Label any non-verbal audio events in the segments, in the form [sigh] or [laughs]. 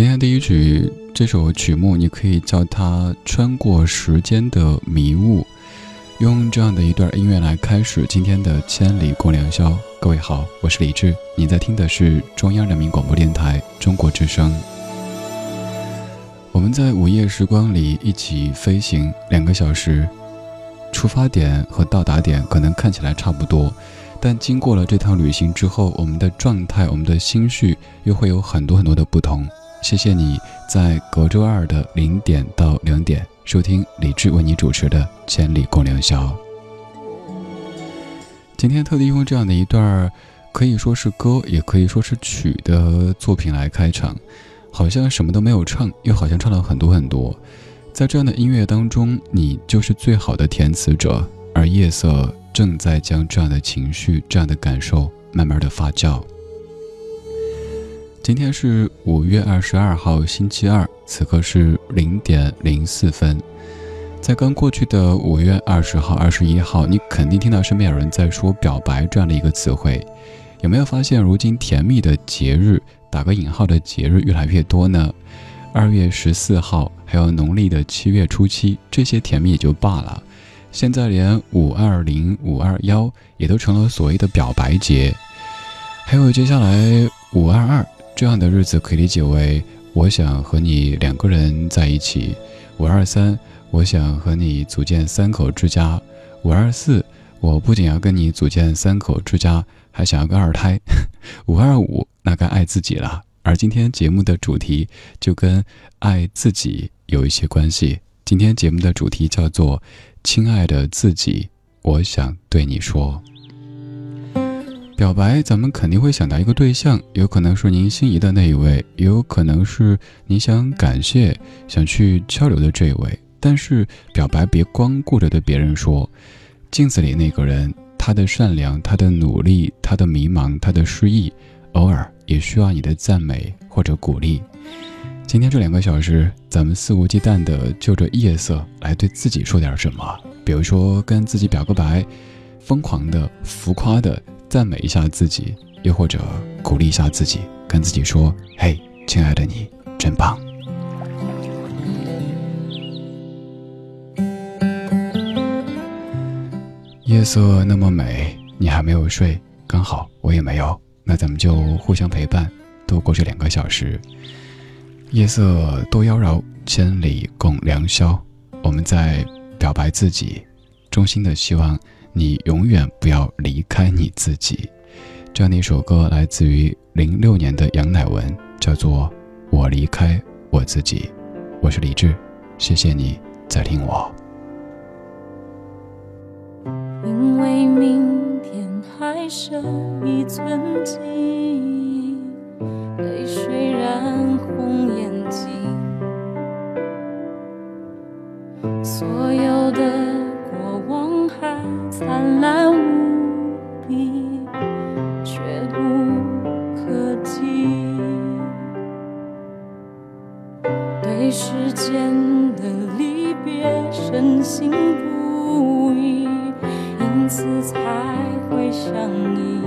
今天第一曲这首曲目，你可以叫它《穿过时间的迷雾》，用这样的一段音乐来开始今天的千里共良宵。各位好，我是李志，你在听的是中央人民广播电台中国之声。我们在午夜时光里一起飞行两个小时，出发点和到达点可能看起来差不多，但经过了这趟旅行之后，我们的状态、我们的心绪又会有很多很多的不同。谢谢你在隔周二的零点到两点收听李志为你主持的《千里共良宵》。今天特地用这样的一段可以说是歌，也可以说是曲的作品来开场，好像什么都没有唱，又好像唱了很多很多。在这样的音乐当中，你就是最好的填词者，而夜色正在将这样的情绪、这样的感受慢慢的发酵。今天是五月二十二号，星期二，此刻是零点零四分。在刚过去的五月二十号、二十一号，你肯定听到身边有人在说“表白”这样的一个词汇。有没有发现，如今甜蜜的节日（打个引号的节日）越来越多呢？二月十四号，还有农历的七月初七，这些甜蜜也就罢了。现在连五二零、五二幺也都成了所谓的表白节。还有接下来五二二。这样的日子可以理解为，我想和你两个人在一起；五二三，我想和你组建三口之家；五二四，我不仅要跟你组建三口之家，还想要个二胎；[laughs] 五二五，那该爱自己了。而今天节目的主题就跟爱自己有一些关系。今天节目的主题叫做“亲爱的自己”，我想对你说。表白，咱们肯定会想到一个对象，有可能是您心仪的那一位，也有可能是你想感谢、想去交流的这一位。但是，表白别光顾着对别人说，镜子里那个人，他的善良、他的努力、他的迷茫、他的失意，偶尔也需要你的赞美或者鼓励。今天这两个小时，咱们肆无忌惮地就着夜色来对自己说点什么，比如说跟自己表个白，疯狂的、浮夸的。赞美一下自己又或者鼓励一下自己跟自己说嘿亲爱的你真棒。夜色那么美你还没有睡刚好我也没有那咱们就互相陪伴度过这两个小时。夜色多妖娆千里共良宵。我们在表白自己衷心的希望你永远不要离开你自己。这样的一首歌来自于零六年的杨乃文，叫做《我离开我自己》。我是李志，谢谢你在听我。因为明天还剩一寸记忆，泪水染红眼睛，灿烂无比，却不可及。对时间的离别深信不疑。因此才会相依。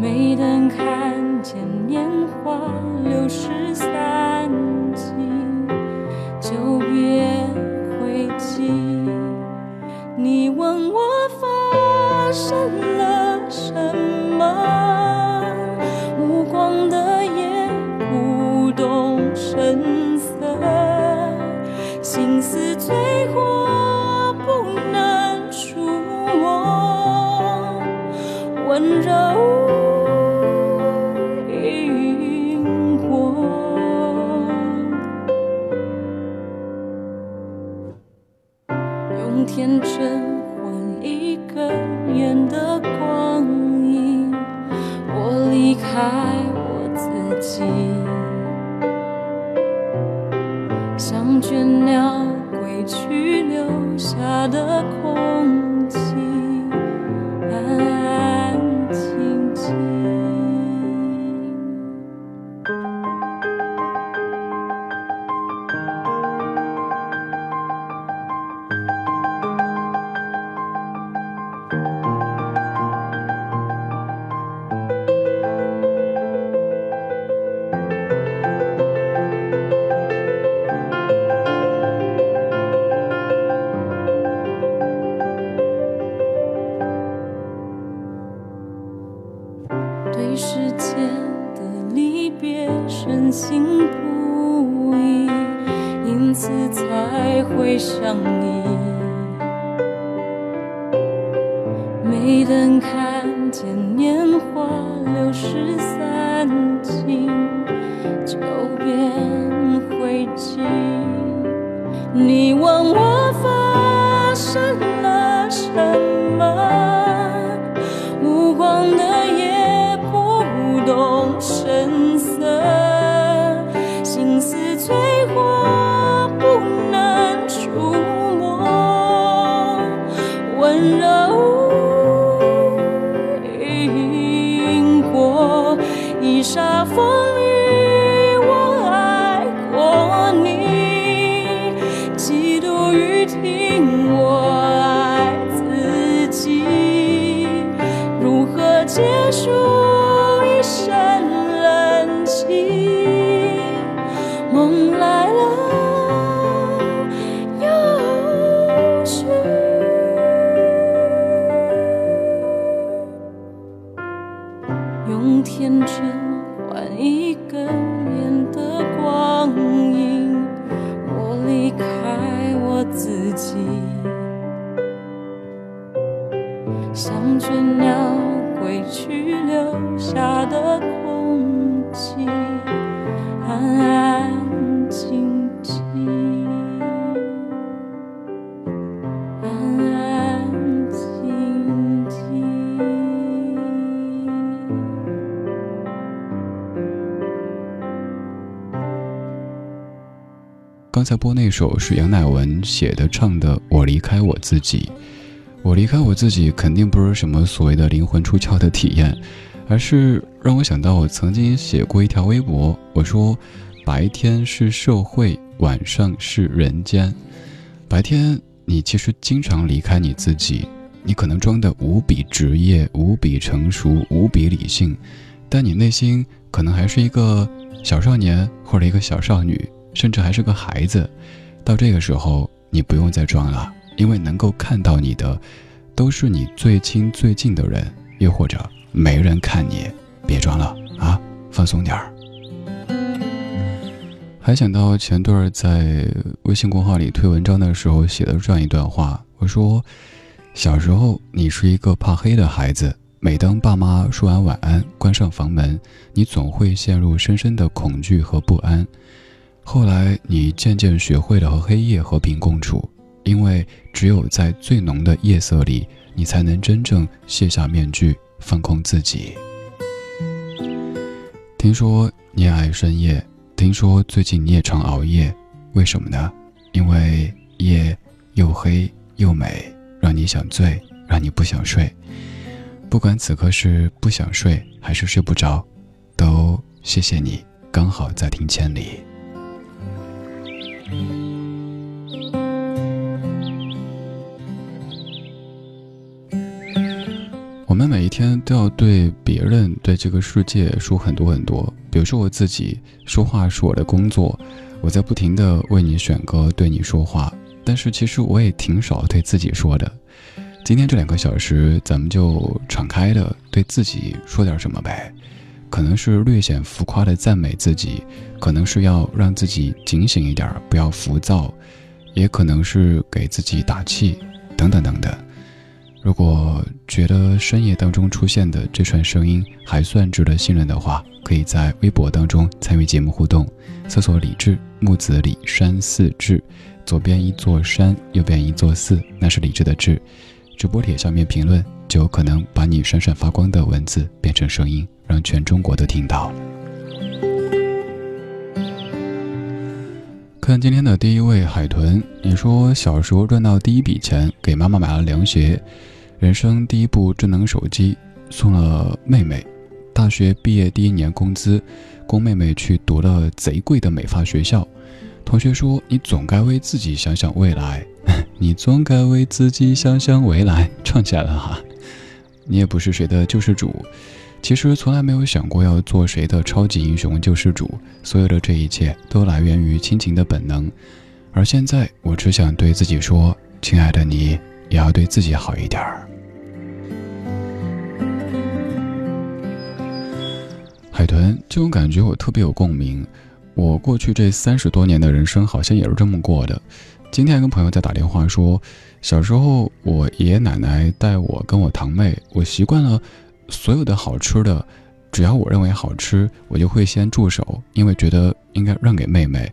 没等看见年华流逝散问我发生了什么？无光的夜，不动声色，心思最火。温柔萤火，用天真沙风播那首是杨乃文写的唱的《我离开我自己》，我离开我自己肯定不是什么所谓的灵魂出窍的体验，而是让我想到我曾经写过一条微博，我说白天是社会，晚上是人间。白天你其实经常离开你自己，你可能装的无比职业、无比成熟、无比理性，但你内心可能还是一个小少年或者一个小少女。甚至还是个孩子，到这个时候，你不用再装了，因为能够看到你的，都是你最亲最近的人，又或者没人看你，别装了啊，放松点儿。还想到前段儿在微信公号里推文章的时候写的这样一段话，我说，小时候你是一个怕黑的孩子，每当爸妈说完晚安，关上房门，你总会陷入深深的恐惧和不安。后来你渐渐学会了和黑夜和平共处，因为只有在最浓的夜色里，你才能真正卸下面具，放空自己。听说你也爱深夜。听说最近你也常熬夜，为什么呢？因为夜又黑又美，让你想醉，让你不想睡。不管此刻是不想睡还是睡不着，都谢谢你，刚好在听千里。我们每一天都要对别人、对这个世界说很多很多。比如说我自己说话是我的工作，我在不停的为你选歌，对你说话。但是其实我也挺少对自己说的。今天这两个小时，咱们就敞开的对自己说点什么呗。可能是略显浮夸的赞美自己，可能是要让自己警醒一点，不要浮躁，也可能是给自己打气，等等等等。如果觉得深夜当中出现的这串声音还算值得信任的话，可以在微博当中参与节目互动，搜索“李志木子李山寺志”，左边一座山，右边一座寺，那是李志的志。直播帖下面评论，就有可能把你闪闪发光的文字变成声音，让全中国都听到。看今天的第一位海豚，你说小时候赚到第一笔钱，给妈妈买了凉鞋。人生第一部智能手机送了妹妹，大学毕业第一年工资供妹妹去读了贼贵的美发学校。同学说：“你总该为自己想想未来，[laughs] 你总该为自己想想未来。”唱起来了哈！你也不是谁的救世主，其实从来没有想过要做谁的超级英雄救世主。所有的这一切都来源于亲情的本能，而现在我只想对自己说：“亲爱的你。”也要对自己好一点儿。海豚，这种感觉我特别有共鸣。我过去这三十多年的人生，好像也是这么过的。今天跟朋友在打电话说，小时候我爷爷奶奶带我跟我堂妹，我习惯了所有的好吃的，只要我认为好吃，我就会先住手，因为觉得应该让给妹妹。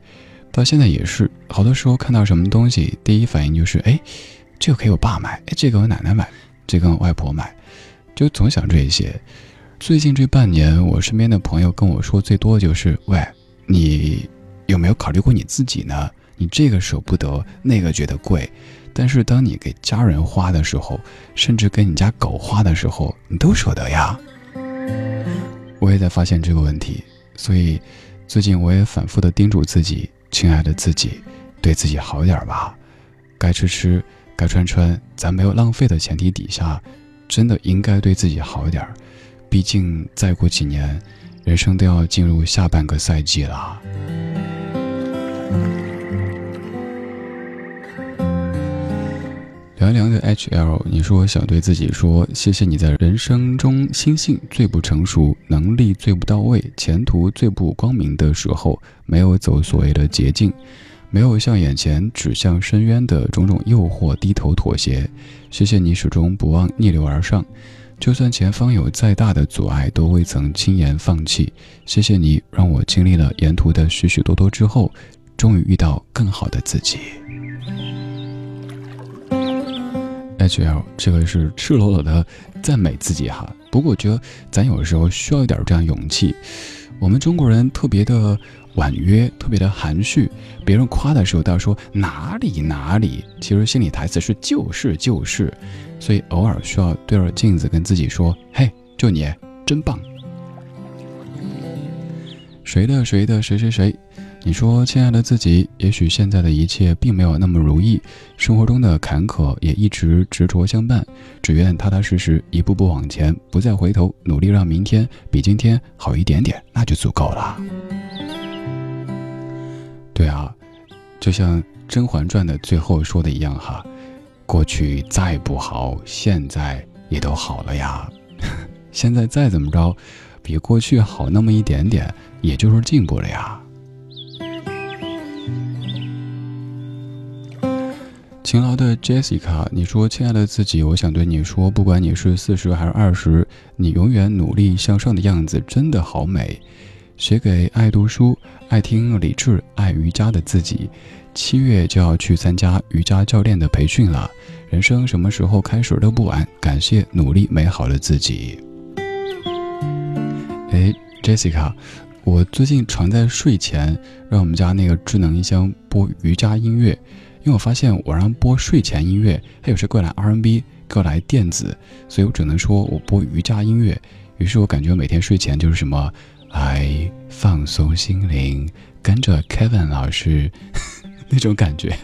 到现在也是，好多时候看到什么东西，第一反应就是哎。这个给我爸买，哎，这个我奶奶买，这个我外婆买，就总想这些。最近这半年，我身边的朋友跟我说最多的就是：喂，你有没有考虑过你自己呢？你这个舍不得，那个觉得贵，但是当你给家人花的时候，甚至给你家狗花的时候，你都舍得呀。我也在发现这个问题，所以最近我也反复的叮嘱自己：亲爱的自己，对自己好点吧，该吃吃。该穿穿，咱没有浪费的前提底下，真的应该对自己好点儿。毕竟再过几年，人生都要进入下半个赛季了。凉凉的 HL，你说想对自己说，谢谢你在人生中心性最不成熟、能力最不到位、前途最不光明的时候，没有走所谓的捷径。没有向眼前指向深渊的种种诱惑低头妥协，谢谢你始终不忘逆流而上，就算前方有再大的阻碍，都未曾轻言放弃。谢谢你让我经历了沿途的许许多多之后，终于遇到更好的自己。H L，这个是赤裸裸的赞美自己哈。不过我觉得咱有时候需要一点这样勇气，我们中国人特别的。婉约，特别的含蓄，别人夸的时候都要说哪里哪里，其实心里台词是就是就是，所以偶尔需要对着镜子跟自己说：“嘿，就你真棒。”谁的谁的谁谁谁？你说，亲爱的自己，也许现在的一切并没有那么如意，生活中的坎坷也一直执着相伴，只愿踏踏实实一步步往前，不再回头，努力让明天比今天好一点点，那就足够了。对啊，就像《甄嬛传》的最后说的一样哈，过去再不好，现在也都好了呀。[laughs] 现在再怎么着，比过去好那么一点点，也就是进步了呀。勤劳的 Jessica，你说：“亲爱的自己，我想对你说，不管你是四十还是二十，你永远努力向上的样子真的好美。”写给爱读书、爱听理智、爱瑜伽的自己。七月就要去参加瑜伽教练的培训了，人生什么时候开始都不晚。感谢努力美好的自己。哎，Jessica，我最近常在睡前让我们家那个智能音箱播瑜伽音乐。因为我发现我让播睡前音乐，它有时过来 R&B，过来电子，所以我只能说我播瑜伽音乐。于是我感觉每天睡前就是什么，来放松心灵，跟着 Kevin 老师 [laughs] 那种感觉。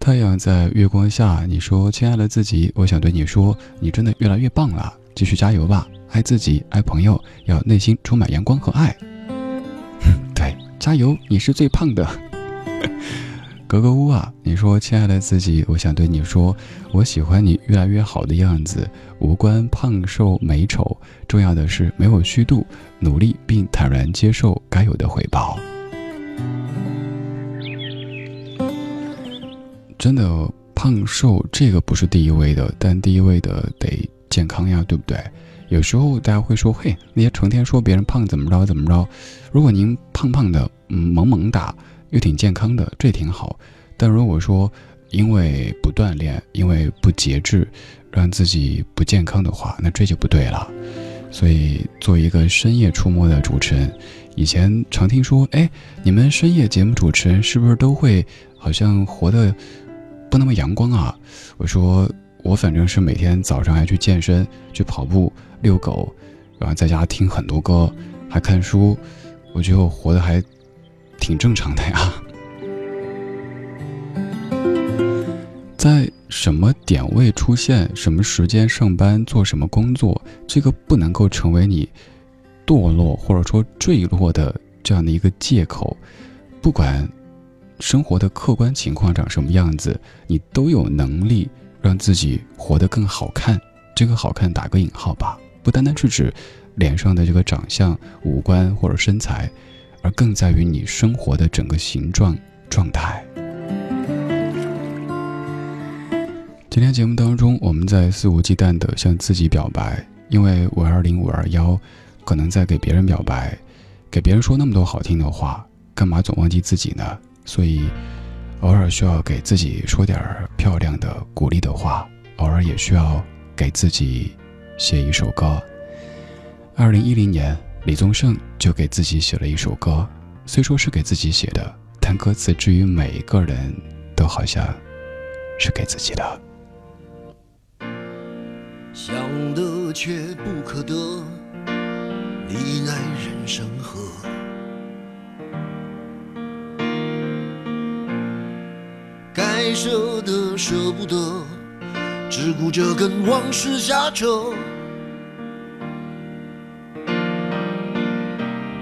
太阳在月光下，你说亲爱的自己，我想对你说，你真的越来越棒了，继续加油吧！爱自己，爱朋友，要内心充满阳光和爱。加油！你是最胖的，[laughs] 格格巫啊！你说，亲爱的自己，我想对你说，我喜欢你越来越好的样子，无关胖瘦美丑，重要的是没有虚度，努力并坦然接受该有的回报。真的，胖瘦这个不是第一位的，但第一位的得健康呀，对不对？有时候大家会说，嘿，那些成天说别人胖怎么着怎么着，如果您胖胖的，嗯，萌萌哒，又挺健康的，这挺好。但如果说因为不锻炼，因为不节制，让自己不健康的话，那这就不对了。所以，做一个深夜出没的主持人，以前常听说，哎，你们深夜节目主持人是不是都会好像活得不那么阳光啊？我说，我反正是每天早上还去健身，去跑步。遛狗，然后在家听很多歌，还看书，我觉得我活得还挺正常的呀。在什么点位出现，什么时间上班，做什么工作，这个不能够成为你堕落或者说坠落的这样的一个借口。不管生活的客观情况长什么样子，你都有能力让自己活得更好看。这个好看打个引号吧。不单单是指脸上的这个长相、五官或者身材，而更在于你生活的整个形状状态。今天节目当中，我们在肆无忌惮地向自己表白，因为五二零五二幺，可能在给别人表白，给别人说那么多好听的话，干嘛总忘记自己呢？所以，偶尔需要给自己说点漂亮的鼓励的话，偶尔也需要给自己。写一首歌。二零一零年，李宗盛就给自己写了一首歌，虽说是给自己写的，但歌词至于每一个人都好像是给自己的。想得却不可得，你奈人生何？该舍的舍不得。只顾着跟往事瞎扯，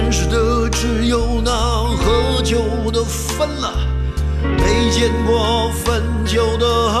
认识的只有那喝酒的分了，没见过分酒的喝。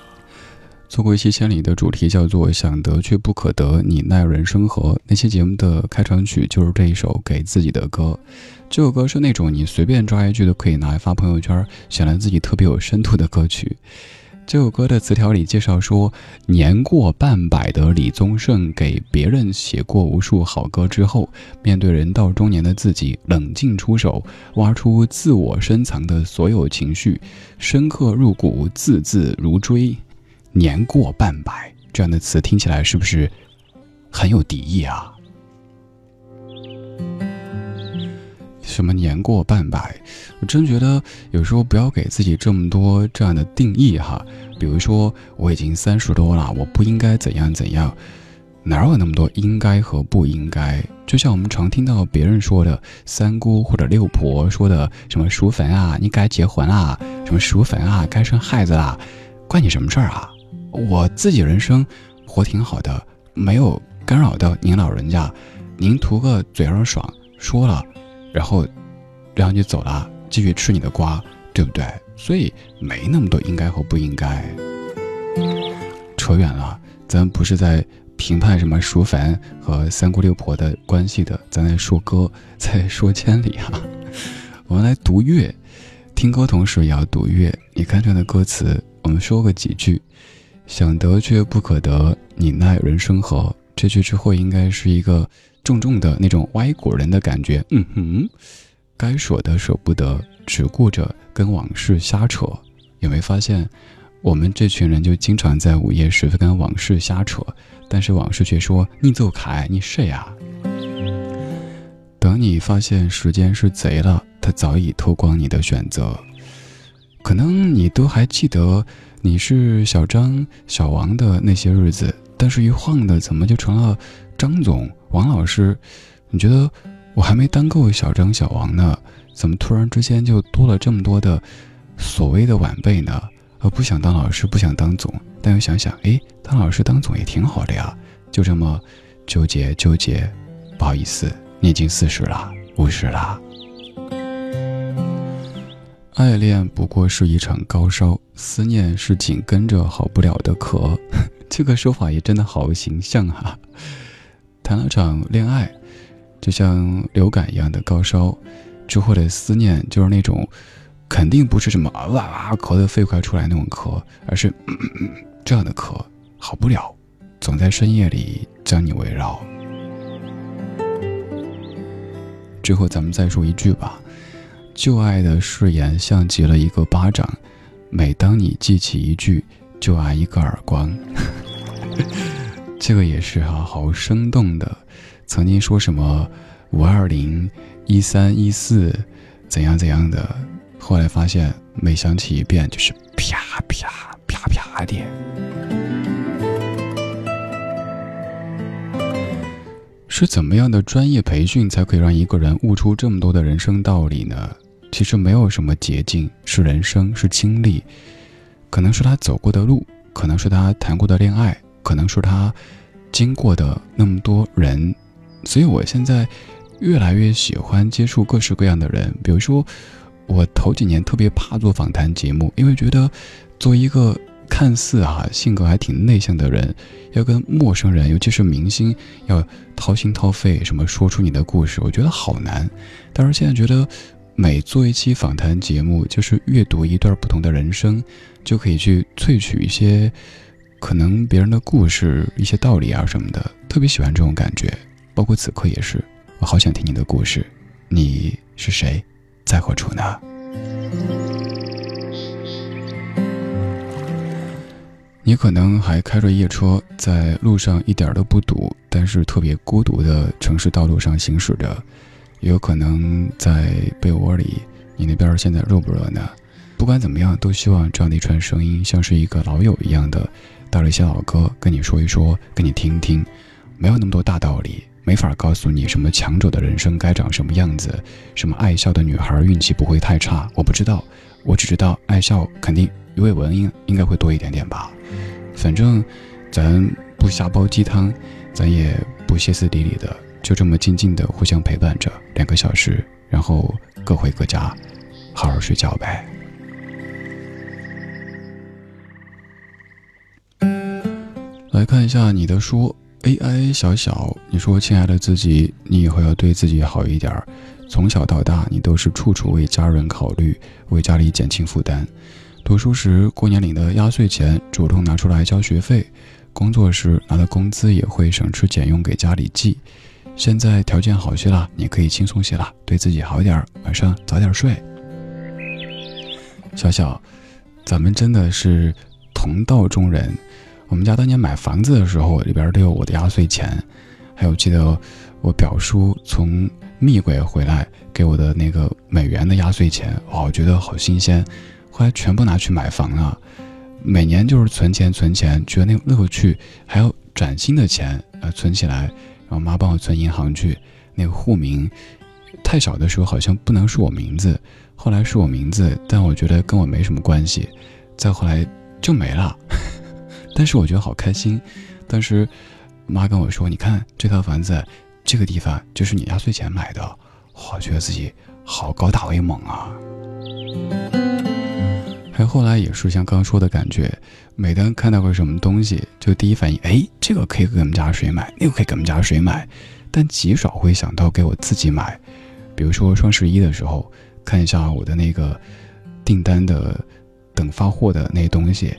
做过一期千里的主题叫做“想得却不可得，你奈人生何”。那期节目的开场曲就是这一首给自己的歌。这首歌是那种你随便抓一句都可以拿来发朋友圈，显得自己特别有深度的歌曲。这首歌的词条里介绍说，年过半百的李宗盛给别人写过无数好歌之后，面对人到中年的自己，冷静出手，挖出自我深藏的所有情绪，深刻入骨，字字如锥。年过半百这样的词听起来是不是很有敌意啊？什么年过半百？我真觉得有时候不要给自己这么多这样的定义哈。比如说我已经三十多了，我不应该怎样怎样，哪有那么多应该和不应该？就像我们常听到别人说的三姑或者六婆说的什么淑坟啊，你该结婚啦；什么淑坟啊，该生孩子啦，关你什么事儿啊？我自己人生活挺好的，没有干扰到您老人家，您图个嘴上爽说了，然后然后就走了，继续吃你的瓜，对不对？所以没那么多应该和不应该。扯远了，咱不是在评判什么淑凡和三姑六婆的关系的，咱在说歌，在说千里哈、[laughs] 我们来读乐，听歌同时也要读乐。你看这样的歌词，我们说个几句。想得却不可得，你奈人生何？这句之后应该是一个重重的那种歪果人的感觉。嗯哼，该舍的舍不得，只顾着跟往事瞎扯。有没有发现，我们这群人就经常在午夜时分跟往事瞎扯，但是往事却说：“你走开，你睡呀？”等你发现时间是贼了，他早已偷光你的选择。可能你都还记得。你是小张、小王的那些日子，但是一晃的，怎么就成了张总、王老师？你觉得我还没当够小张、小王呢，怎么突然之间就多了这么多的所谓的晚辈呢？呃不想当老师，不想当总，但又想想，哎，当老师、当总也挺好的呀，就这么纠结纠结。不好意思，你已经四十了，五十了。爱恋不过是一场高烧，思念是紧跟着好不了的咳。[laughs] 这个说法也真的好形象哈、谈了场恋爱，就像流感一样的高烧，之后的思念就是那种，肯定不是什么啊哇哇咳得肺快出来那种咳，而是 [coughs] 这样的咳，好不了，总在深夜里将你围绕。之后咱们再说一句吧，旧爱的誓言像极了一个巴掌，每当你记起一句，就挨一个耳光。[laughs] 这个也是哈，好生动的。曾经说什么五二零一三一四怎样怎样的，后来发现每想起一遍就是啪啪啪啪的。是怎么样的专业培训才可以让一个人悟出这么多的人生道理呢？其实没有什么捷径，是人生，是经历，可能是他走过的路，可能是他谈过的恋爱，可能是他经过的那么多人。所以我现在越来越喜欢接触各式各样的人。比如说，我头几年特别怕做访谈节目，因为觉得做一个。看似啊性格还挺内向的人，要跟陌生人，尤其是明星，要掏心掏肺，什么说出你的故事，我觉得好难。但是现在觉得，每做一期访谈节目，就是阅读一段不同的人生，就可以去萃取一些可能别人的故事、一些道理啊什么的。特别喜欢这种感觉，包括此刻也是，我好想听你的故事。你是谁，在何处呢？你可能还开着夜车，在路上一点都不堵，但是特别孤独的城市道路上行驶着；也有可能在被窝里，你那边现在热不热呢？不管怎么样，都希望这样的一串声音，像是一个老友一样的，带了一些老歌跟你说一说，跟你听听。没有那么多大道理，没法告诉你什么强者的人生该长什么样子，什么爱笑的女孩运气不会太差，我不知道，我只知道爱笑肯定鱼尾纹应应该会多一点点吧。反正，咱不瞎煲鸡汤，咱也不歇斯底里的，就这么静静的互相陪伴着两个小时，然后各回各家，好好睡觉呗。来看一下你的书，AI 小小，你说亲爱的自己，你以后要对自己好一点。从小到大，你都是处处为家人考虑，为家里减轻负担。读书时，过年领的压岁钱主动拿出来交学费；工作时拿的工资也会省吃俭用给家里寄。现在条件好些了，你可以轻松些了，对自己好点儿，晚上早点睡。小小，咱们真的是同道中人。我们家当年买房子的时候，里边都有我的压岁钱，还有记得我表叔从密国回来给我的那个美元的压岁钱，哇，我觉得好新鲜。后来全部拿去买房了，每年就是存钱存钱，觉得那个乐趣，还有崭新的钱呃存起来，然后妈帮我存银行去，那个户名，太小的时候好像不能是我名字，后来是我名字，但我觉得跟我没什么关系，再后来就没了，[laughs] 但是我觉得好开心，当时妈跟我说，你看这套房子，这个地方就是你压岁钱买的，我觉得自己好高大威猛啊。还有后来也是像刚刚说的感觉，每当看到个什么东西，就第一反应，哎，这个可以给我们家谁买，那个可以给我们家谁买，但极少会想到给我自己买。比如说双十一的时候，看一下我的那个订单的等发货的那些东西，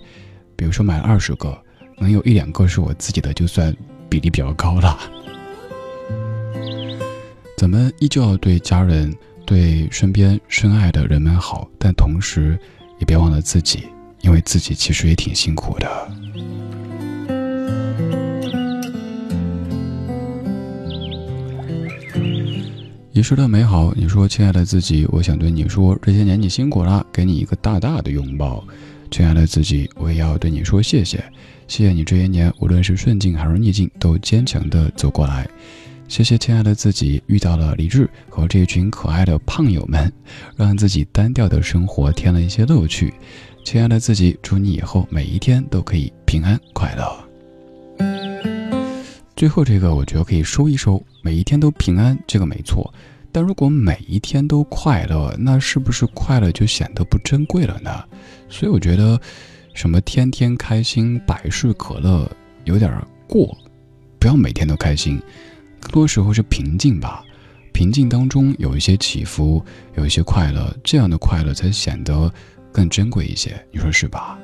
比如说买了二十个，能有一两个是我自己的，就算比例比较高了。[laughs] 咱们依旧要对家人、对身边深爱的人们好，但同时。也别忘了自己，因为自己其实也挺辛苦的。遗失的美好，你说，亲爱的自己，我想对你说，这些年你辛苦了，给你一个大大的拥抱。亲爱的自己，我也要对你说谢谢，谢谢你这些年，无论是顺境还是逆境，都坚强的走过来。谢谢亲爱的自己，遇到了李智和这群可爱的胖友们，让自己单调的生活添了一些乐趣。亲爱的自己，祝你以后每一天都可以平安快乐。最后这个我觉得可以收一收，每一天都平安，这个没错。但如果每一天都快乐，那是不是快乐就显得不珍贵了呢？所以我觉得，什么天天开心、百事可乐有点过，不要每天都开心。更多时候是平静吧。平静当中有一些起伏，有一些快乐，这样的快乐才显得更珍贵一些。你说是吧？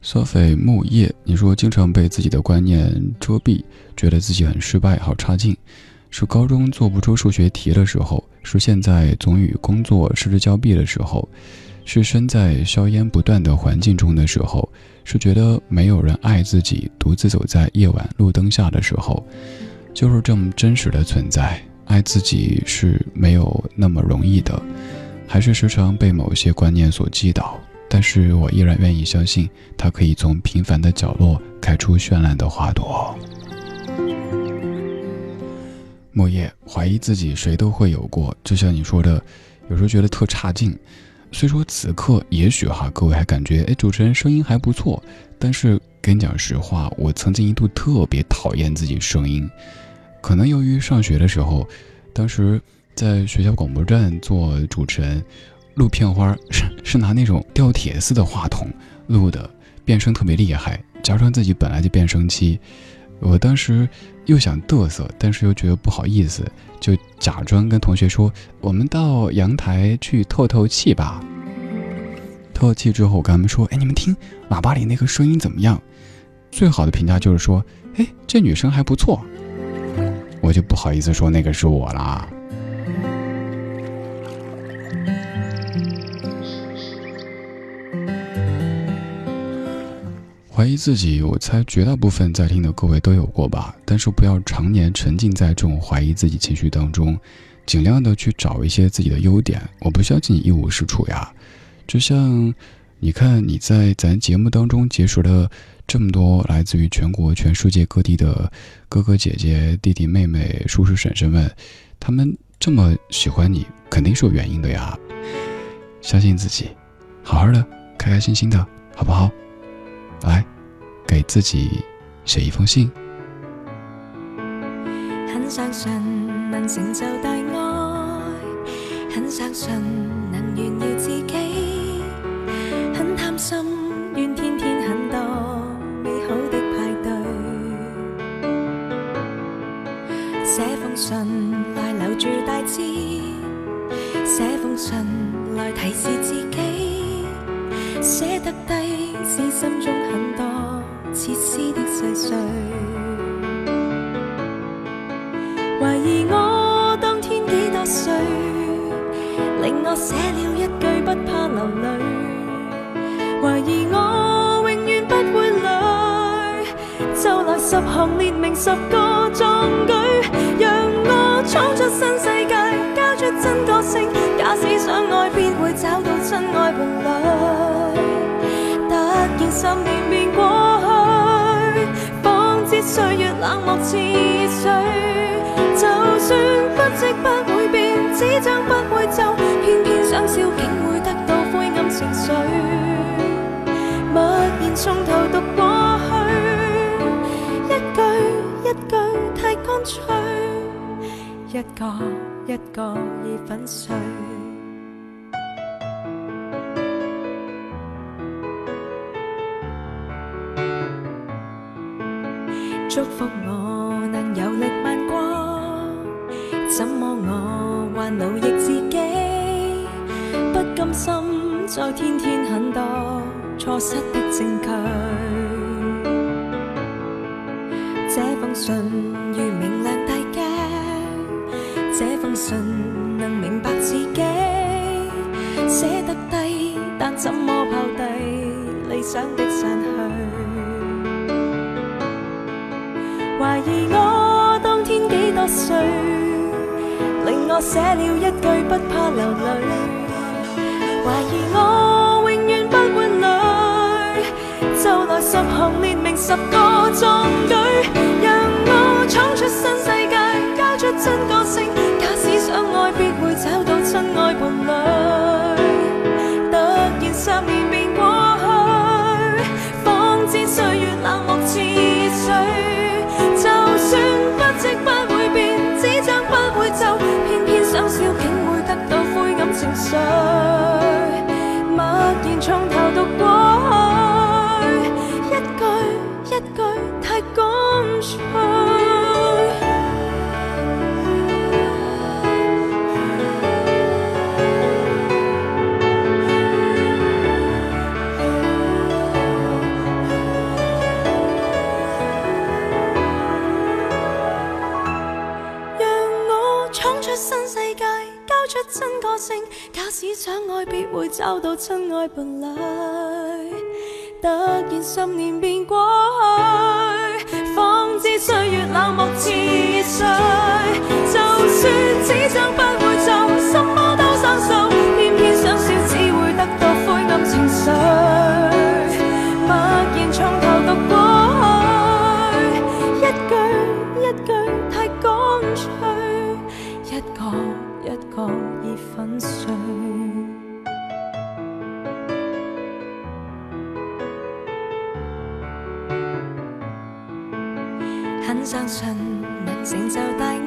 索菲木叶，你说经常被自己的观念遮蔽，觉得自己很失败，好差劲。是高中做不出数学题的时候，是现在总与工作失之交臂的时候，是身在硝烟不断的环境中的时候，是觉得没有人爱自己，独自走在夜晚路灯下的时候，就是这么真实的存在。爱自己是没有那么容易的，还是时常被某些观念所击倒。但是我依然愿意相信，它可以从平凡的角落开出绚烂的花朵。莫叶怀疑自己，谁都会有过。就像你说的，有时候觉得特差劲。虽说此刻也许哈，各位还感觉哎，主持人声音还不错。但是跟你讲实话，我曾经一度特别讨厌自己声音。可能由于上学的时候，当时在学校广播站做主持人，录片花是是拿那种吊铁丝的话筒录的，变声特别厉害，加上自己本来就变声期。我当时又想嘚瑟，但是又觉得不好意思，就假装跟同学说：“我们到阳台去透透气吧。”透气之后，我跟他们说：“哎，你们听喇叭里那个声音怎么样？”最好的评价就是说：“哎，这女生还不错。”我就不好意思说那个是我了。怀疑自己，我猜绝大部分在听的各位都有过吧。但是不要常年沉浸在这种怀疑自己情绪当中，尽量的去找一些自己的优点。我不相信你一无是处呀。就像你看你在咱节目当中结识了这么多来自于全国、全世界各地的哥哥姐姐、弟弟妹妹、叔叔婶婶们，他们这么喜欢你，肯定是有原因的呀。相信自己，好好的，开开心心的，好不好？来，给自己写一封信。很相信能成就大爱，很相信能炫耀一个一个已粉碎。祝福我能有力漫过，怎么我还奴役自己？不甘心再天天很多错失的证据。这封信信能明白自己。写得低，但怎么抛低理想的散去？怀疑我当天几多岁，令我写了一句不怕流泪。怀疑我永远不会累，就来十行列明十个壮举，让我闯出新世界，交出真个性。亲爱，伴侣。突然十年便过去，方知岁月冷漠似水。就算不即不会变，纸张不会皱，偏偏想笑竟会得到灰暗情绪。默然。从头读过使相爱，必会找到真爱伴侣。突然十年便过去，方知岁月冷漠似水。就算只想不会做，什么都生疏，偏偏想笑，只会得到灰暗情绪。默然从头读过去，一句一句太干脆，一个一个已粉碎。相信能成就大愛，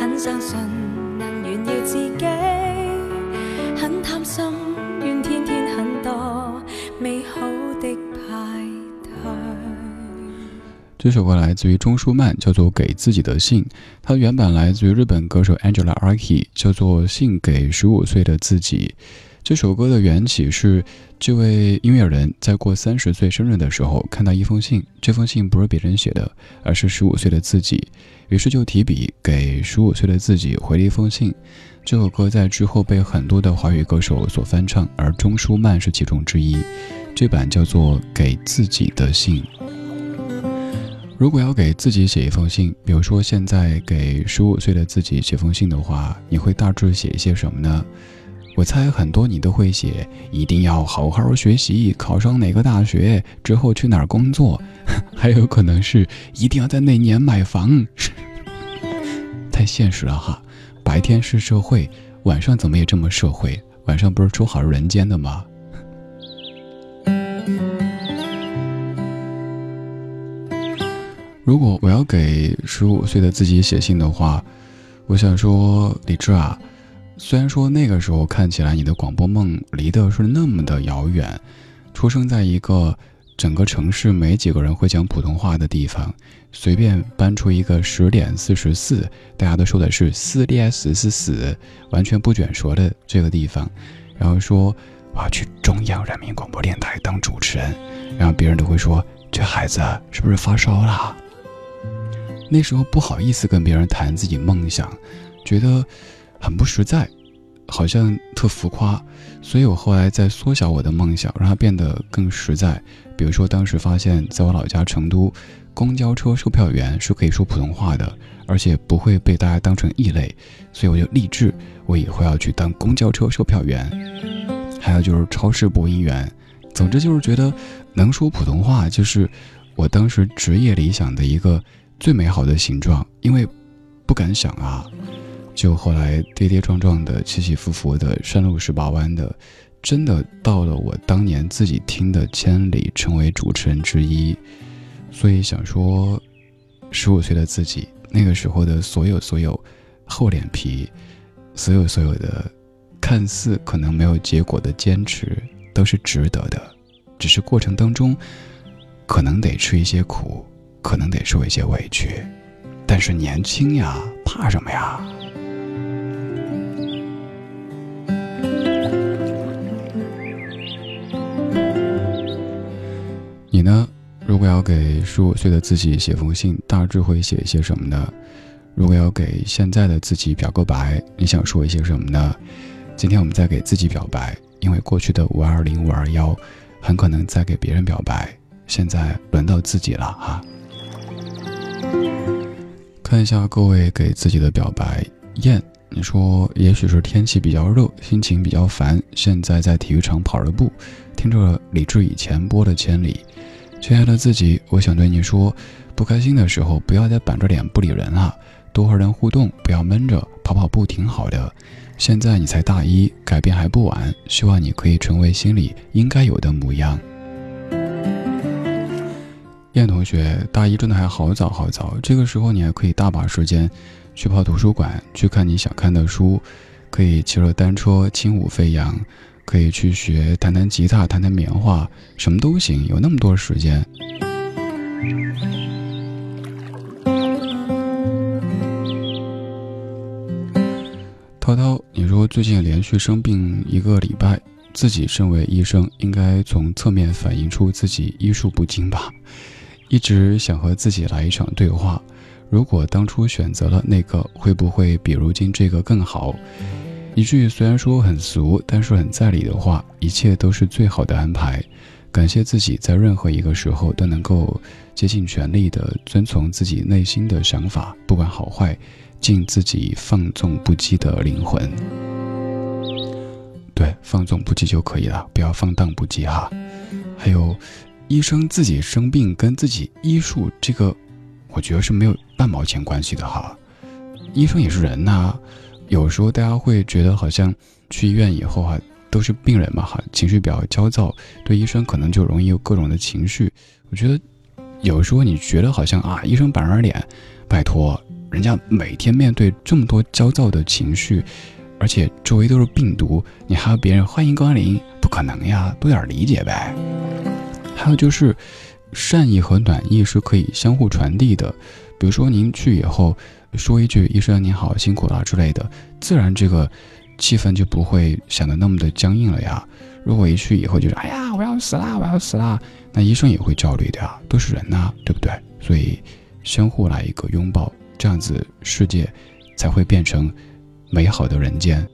很相信能炫耀自己，很貪心，願天天很多美好的派對。这首歌来自于钟舒漫，叫做《给自己的信》。它原版来自于日本歌手 Angela Arki，叫做《信给十五岁的自己》。这首歌的缘起是这位音乐人在过三十岁生日的时候看到一封信，这封信不是别人写的，而是十五岁的自己，于是就提笔给十五岁的自己回了一封信。这首歌在之后被很多的华语歌手所翻唱，而钟舒漫是其中之一。这版叫做《给自己的信》。如果要给自己写一封信，比如说现在给十五岁的自己写封信的话，你会大致写一些什么呢？我猜很多你都会写，一定要好好学习，考上哪个大学之后去哪儿工作，[laughs] 还有可能是一定要在那年买房。[laughs] 太现实了哈，白天是社会，晚上怎么也这么社会？晚上不是出好人间的吗？[laughs] 如果我要给十五岁的自己写信的话，我想说，李志啊，虽然说那个时候看起来你的广播梦离的是那么的遥远，出生在一个整个城市没几个人会讲普通话的地方，随便搬出一个十点四十四，大家都说的是四点四四四，完全不卷舌的这个地方，然后说我要去中央人民广播电台当主持人，然后别人都会说这孩子是不是发烧了？那时候不好意思跟别人谈自己梦想，觉得很不实在，好像特浮夸，所以我后来在缩小我的梦想，让它变得更实在。比如说，当时发现在我老家成都，公交车售票员是可以说普通话的，而且不会被大家当成异类，所以我就立志，我以后要去当公交车售票员，还有就是超市播音员。总之就是觉得能说普通话，就是我当时职业理想的一个。最美好的形状，因为不敢想啊，就后来跌跌撞撞的、起起伏伏的、山路十八弯的，真的到了我当年自己听的千里，成为主持人之一。所以想说，十五岁的自己，那个时候的所有所有厚脸皮，所有所有的看似可能没有结果的坚持，都是值得的。只是过程当中，可能得吃一些苦。可能得受一些委屈，但是年轻呀，怕什么呀？呢？如果要给十五岁的自己写封信，大致会写一些什么呢？如果要给现在的自己表个白，你想说一些什么呢？今天我们在给自己表白，因为过去的五二零、五二幺，很可能在给别人表白，现在轮到自己了哈。看一下各位给自己的表白，燕，你说也许是天气比较热，心情比较烦，现在在体育场跑着步，听着李志以前播的《千里》。亲爱的自己，我想对你说，不开心的时候不要再板着脸不理人了，多和人互动，不要闷着，跑跑步挺好的。现在你才大一，改变还不晚，希望你可以成为心里应该有的模样。燕同学，大一真的还好早好早，这个时候你还可以大把时间去跑图书馆，去看你想看的书，可以骑着单车轻舞飞扬，可以去学弹弹吉他、弹弹棉花，什么都行，有那么多时间。涛涛，你说最近连续生病一个礼拜，自己身为医生，应该从侧面反映出自己医术不精吧？一直想和自己来一场对话。如果当初选择了那个，会不会比如今这个更好？一句虽然说很俗，但是很在理的话，一切都是最好的安排。感谢自己在任何一个时候都能够竭尽全力的遵从自己内心的想法，不管好坏。尽自己放纵不羁的灵魂，对，放纵不羁就可以了，不要放荡不羁哈。还有，医生自己生病跟自己医术这个，我觉得是没有半毛钱关系的哈。医生也是人呐，有时候大家会觉得好像去医院以后哈，都是病人嘛哈，情绪比较焦躁，对医生可能就容易有各种的情绪。我觉得有时候你觉得好像啊，医生板着脸，拜托。人家每天面对这么多焦躁的情绪，而且周围都是病毒，你还要别人欢迎光临，不可能呀，多点理解呗。还有就是，善意和暖意是可以相互传递的。比如说您去以后说一句“医生你好，辛苦了”之类的，自然这个气氛就不会显得那么的僵硬了呀。如果一去以后就是“哎呀，我要死啦，我要死啦”，那医生也会焦虑的呀，都是人呐，对不对？所以相互来一个拥抱。这样子，世界才会变成美好的人间。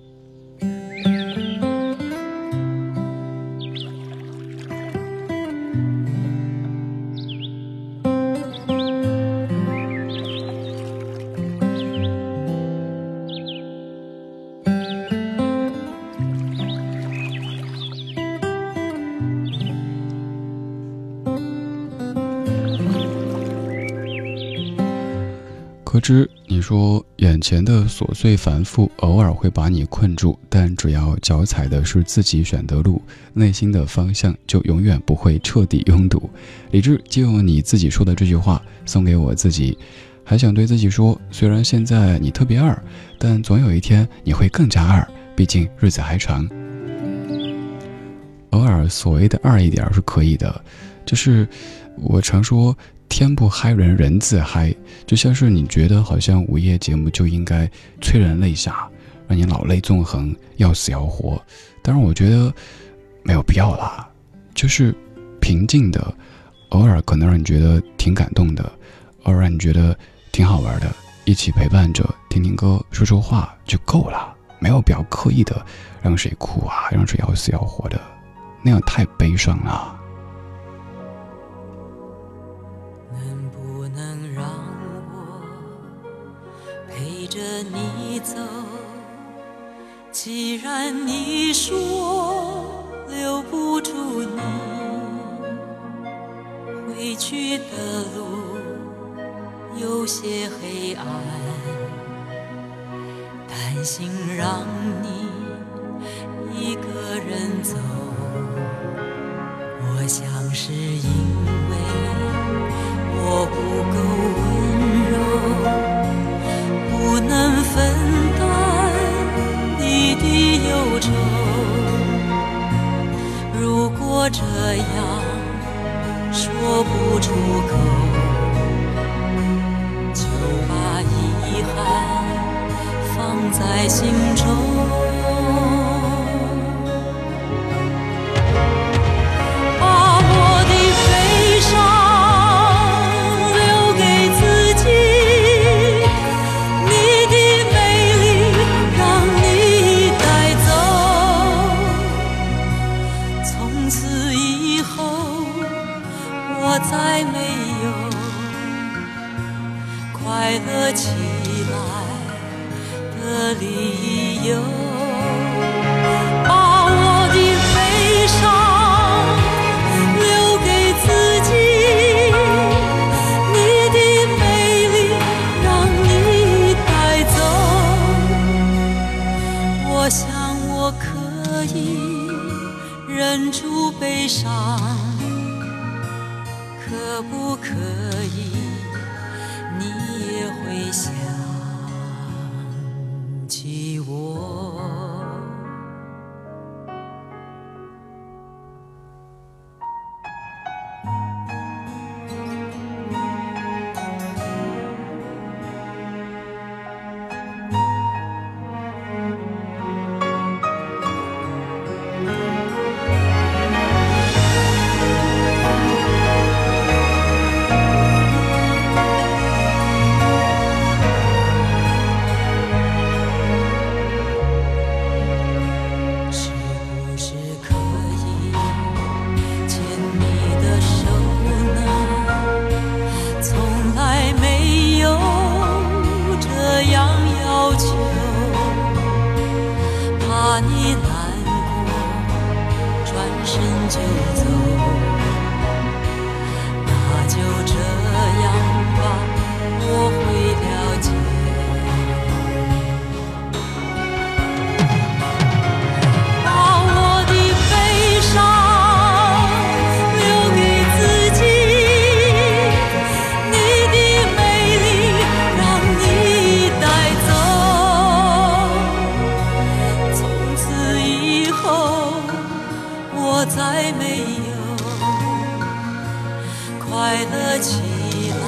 说眼前的琐碎繁复偶尔会把你困住，但只要脚踩的是自己选的路，内心的方向就永远不会彻底拥堵。李智就用你自己说的这句话送给我自己，还想对自己说：虽然现在你特别二，但总有一天你会更加二，毕竟日子还长。偶尔所谓的二一点是可以的，就是我常说。天不嗨人人自嗨，就像是你觉得好像午夜节目就应该催人泪下，让你老泪纵横，要死要活。当然，我觉得没有必要啦，就是平静的，偶尔可能让你觉得挺感动的，偶尔让你觉得挺好玩的，一起陪伴着听听歌说说话就够了，没有必要刻意的让谁哭啊，让谁要死要活的，那样太悲伤了。既然你说留不住你，回去的路有些黑暗，担心让你一个人走，我想是因为样说不出口，就把遗憾放在心中。再没有快乐起来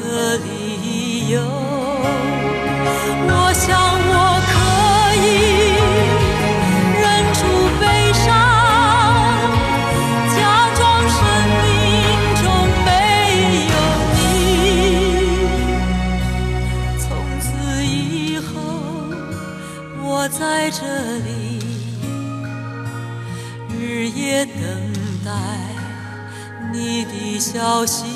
的理由。我想小心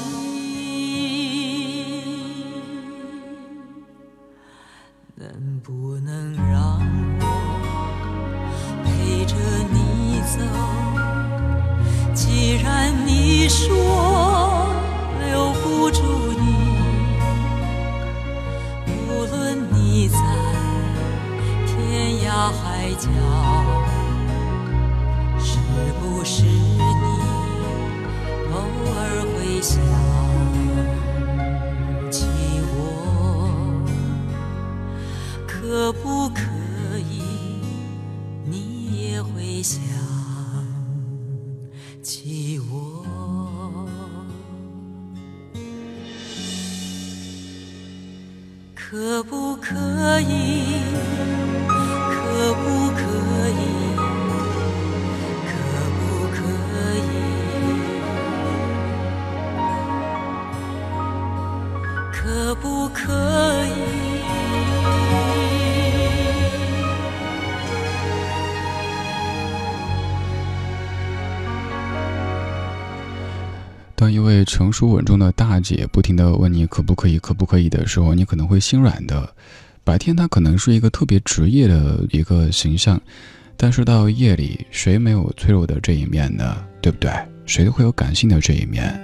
当一位成熟稳重的大姐不停地问你可不可以、可不可以的时候，你可能会心软的。白天她可能是一个特别职业的一个形象，但是到夜里，谁没有脆弱的这一面呢？对不对？谁都会有感性的这一面。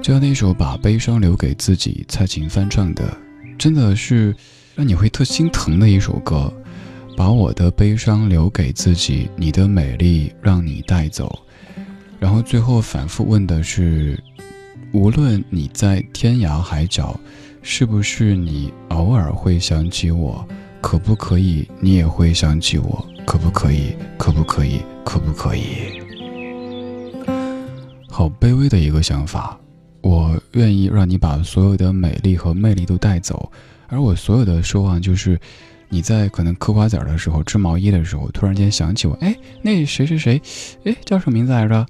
就像那首《把悲伤留给自己》，蔡琴翻唱的，真的是让你会特心疼的一首歌。把我的悲伤留给自己，你的美丽让你带走。然后最后反复问的是，无论你在天涯海角，是不是你偶尔会想起我？可不可以你也会想起我？可不可以？可不可以？可不可以？好卑微的一个想法，我愿意让你把所有的美丽和魅力都带走，而我所有的奢望就是。你在可能嗑瓜子的时候，织毛衣的时候，突然间想起我，哎，那谁谁谁，哎，叫什么名字来着？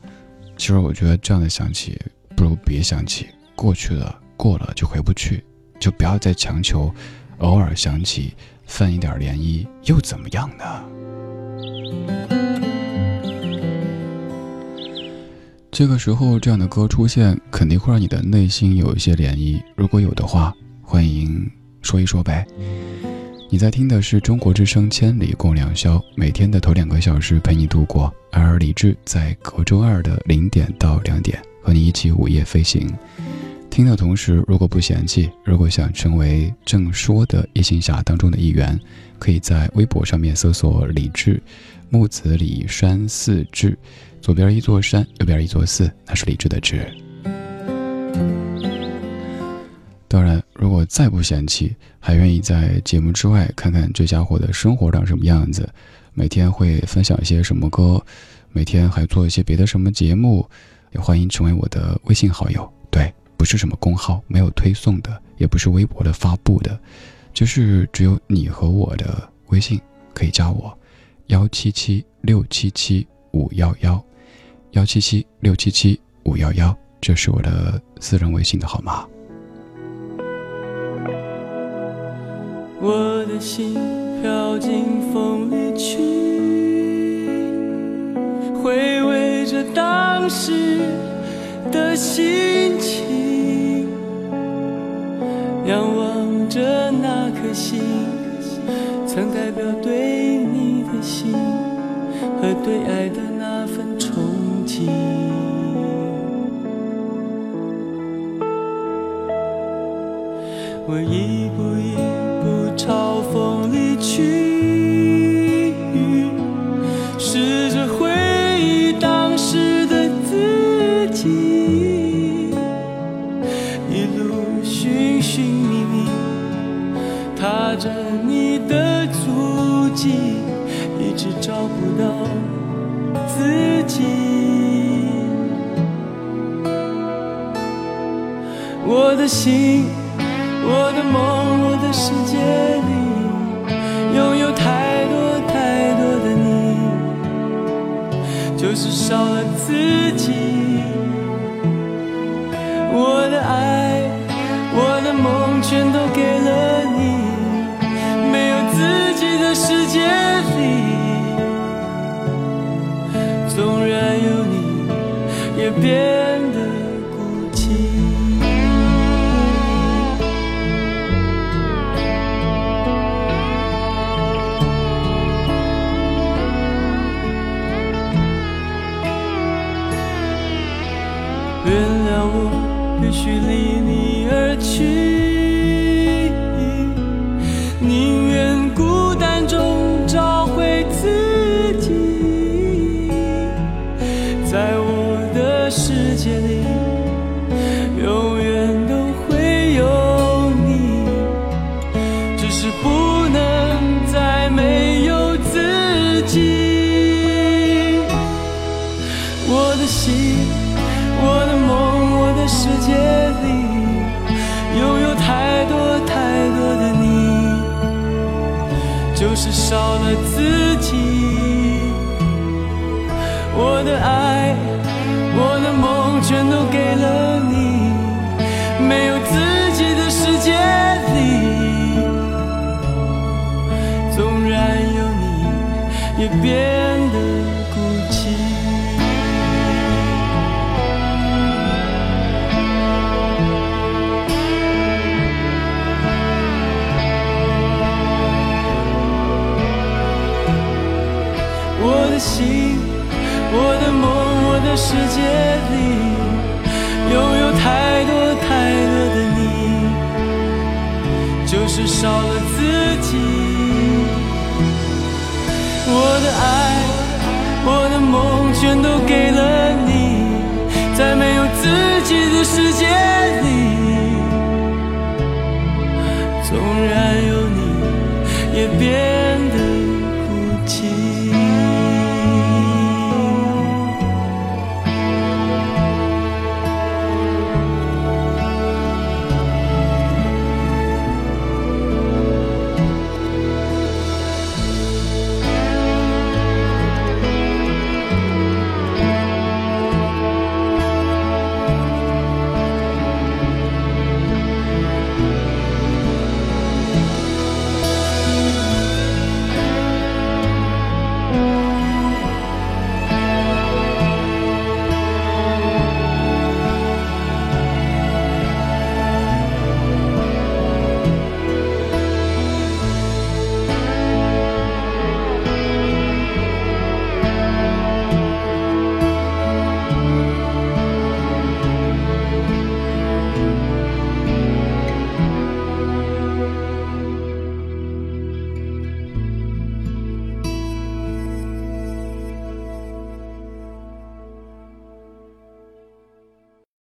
其实我觉得这样的想起，不如别想起，过去了，过了就回不去，就不要再强求，偶尔想起，泛一点涟漪，又怎么样呢？这个时候，这样的歌出现，肯定会让你的内心有一些涟漪。如果有的话，欢迎说一说呗。你在听的是中国之声《千里共良宵》，每天的头两个小时陪你度过，而李志在隔周二的零点到两点和你一起午夜飞行。听的同时，如果不嫌弃，如果想成为正说的夜行侠当中的一员，可以在微博上面搜索“李志木子李山寺志”，左边一座山，右边一座寺，那是李志的志。当然，如果再不嫌弃，还愿意在节目之外看看这家伙的生活长什么样子，每天会分享一些什么歌，每天还做一些别的什么节目，也欢迎成为我的微信好友。对，不是什么公号，没有推送的，也不是微博的发布的，就是只有你和我的微信可以加我，幺七七六七七五幺幺，幺七七六七七五幺幺，这是我的私人微信的号码。我的心飘进风里去，回味着当时的心情，仰望着那颗星，曾代表对你的心和对爱的那份憧憬。我一步一步。嘲讽离去试着回忆当时的自己一路寻寻觅觅踏着你的足迹一直找不到自己。我的心世界里拥有太多太多的你就是少了自己。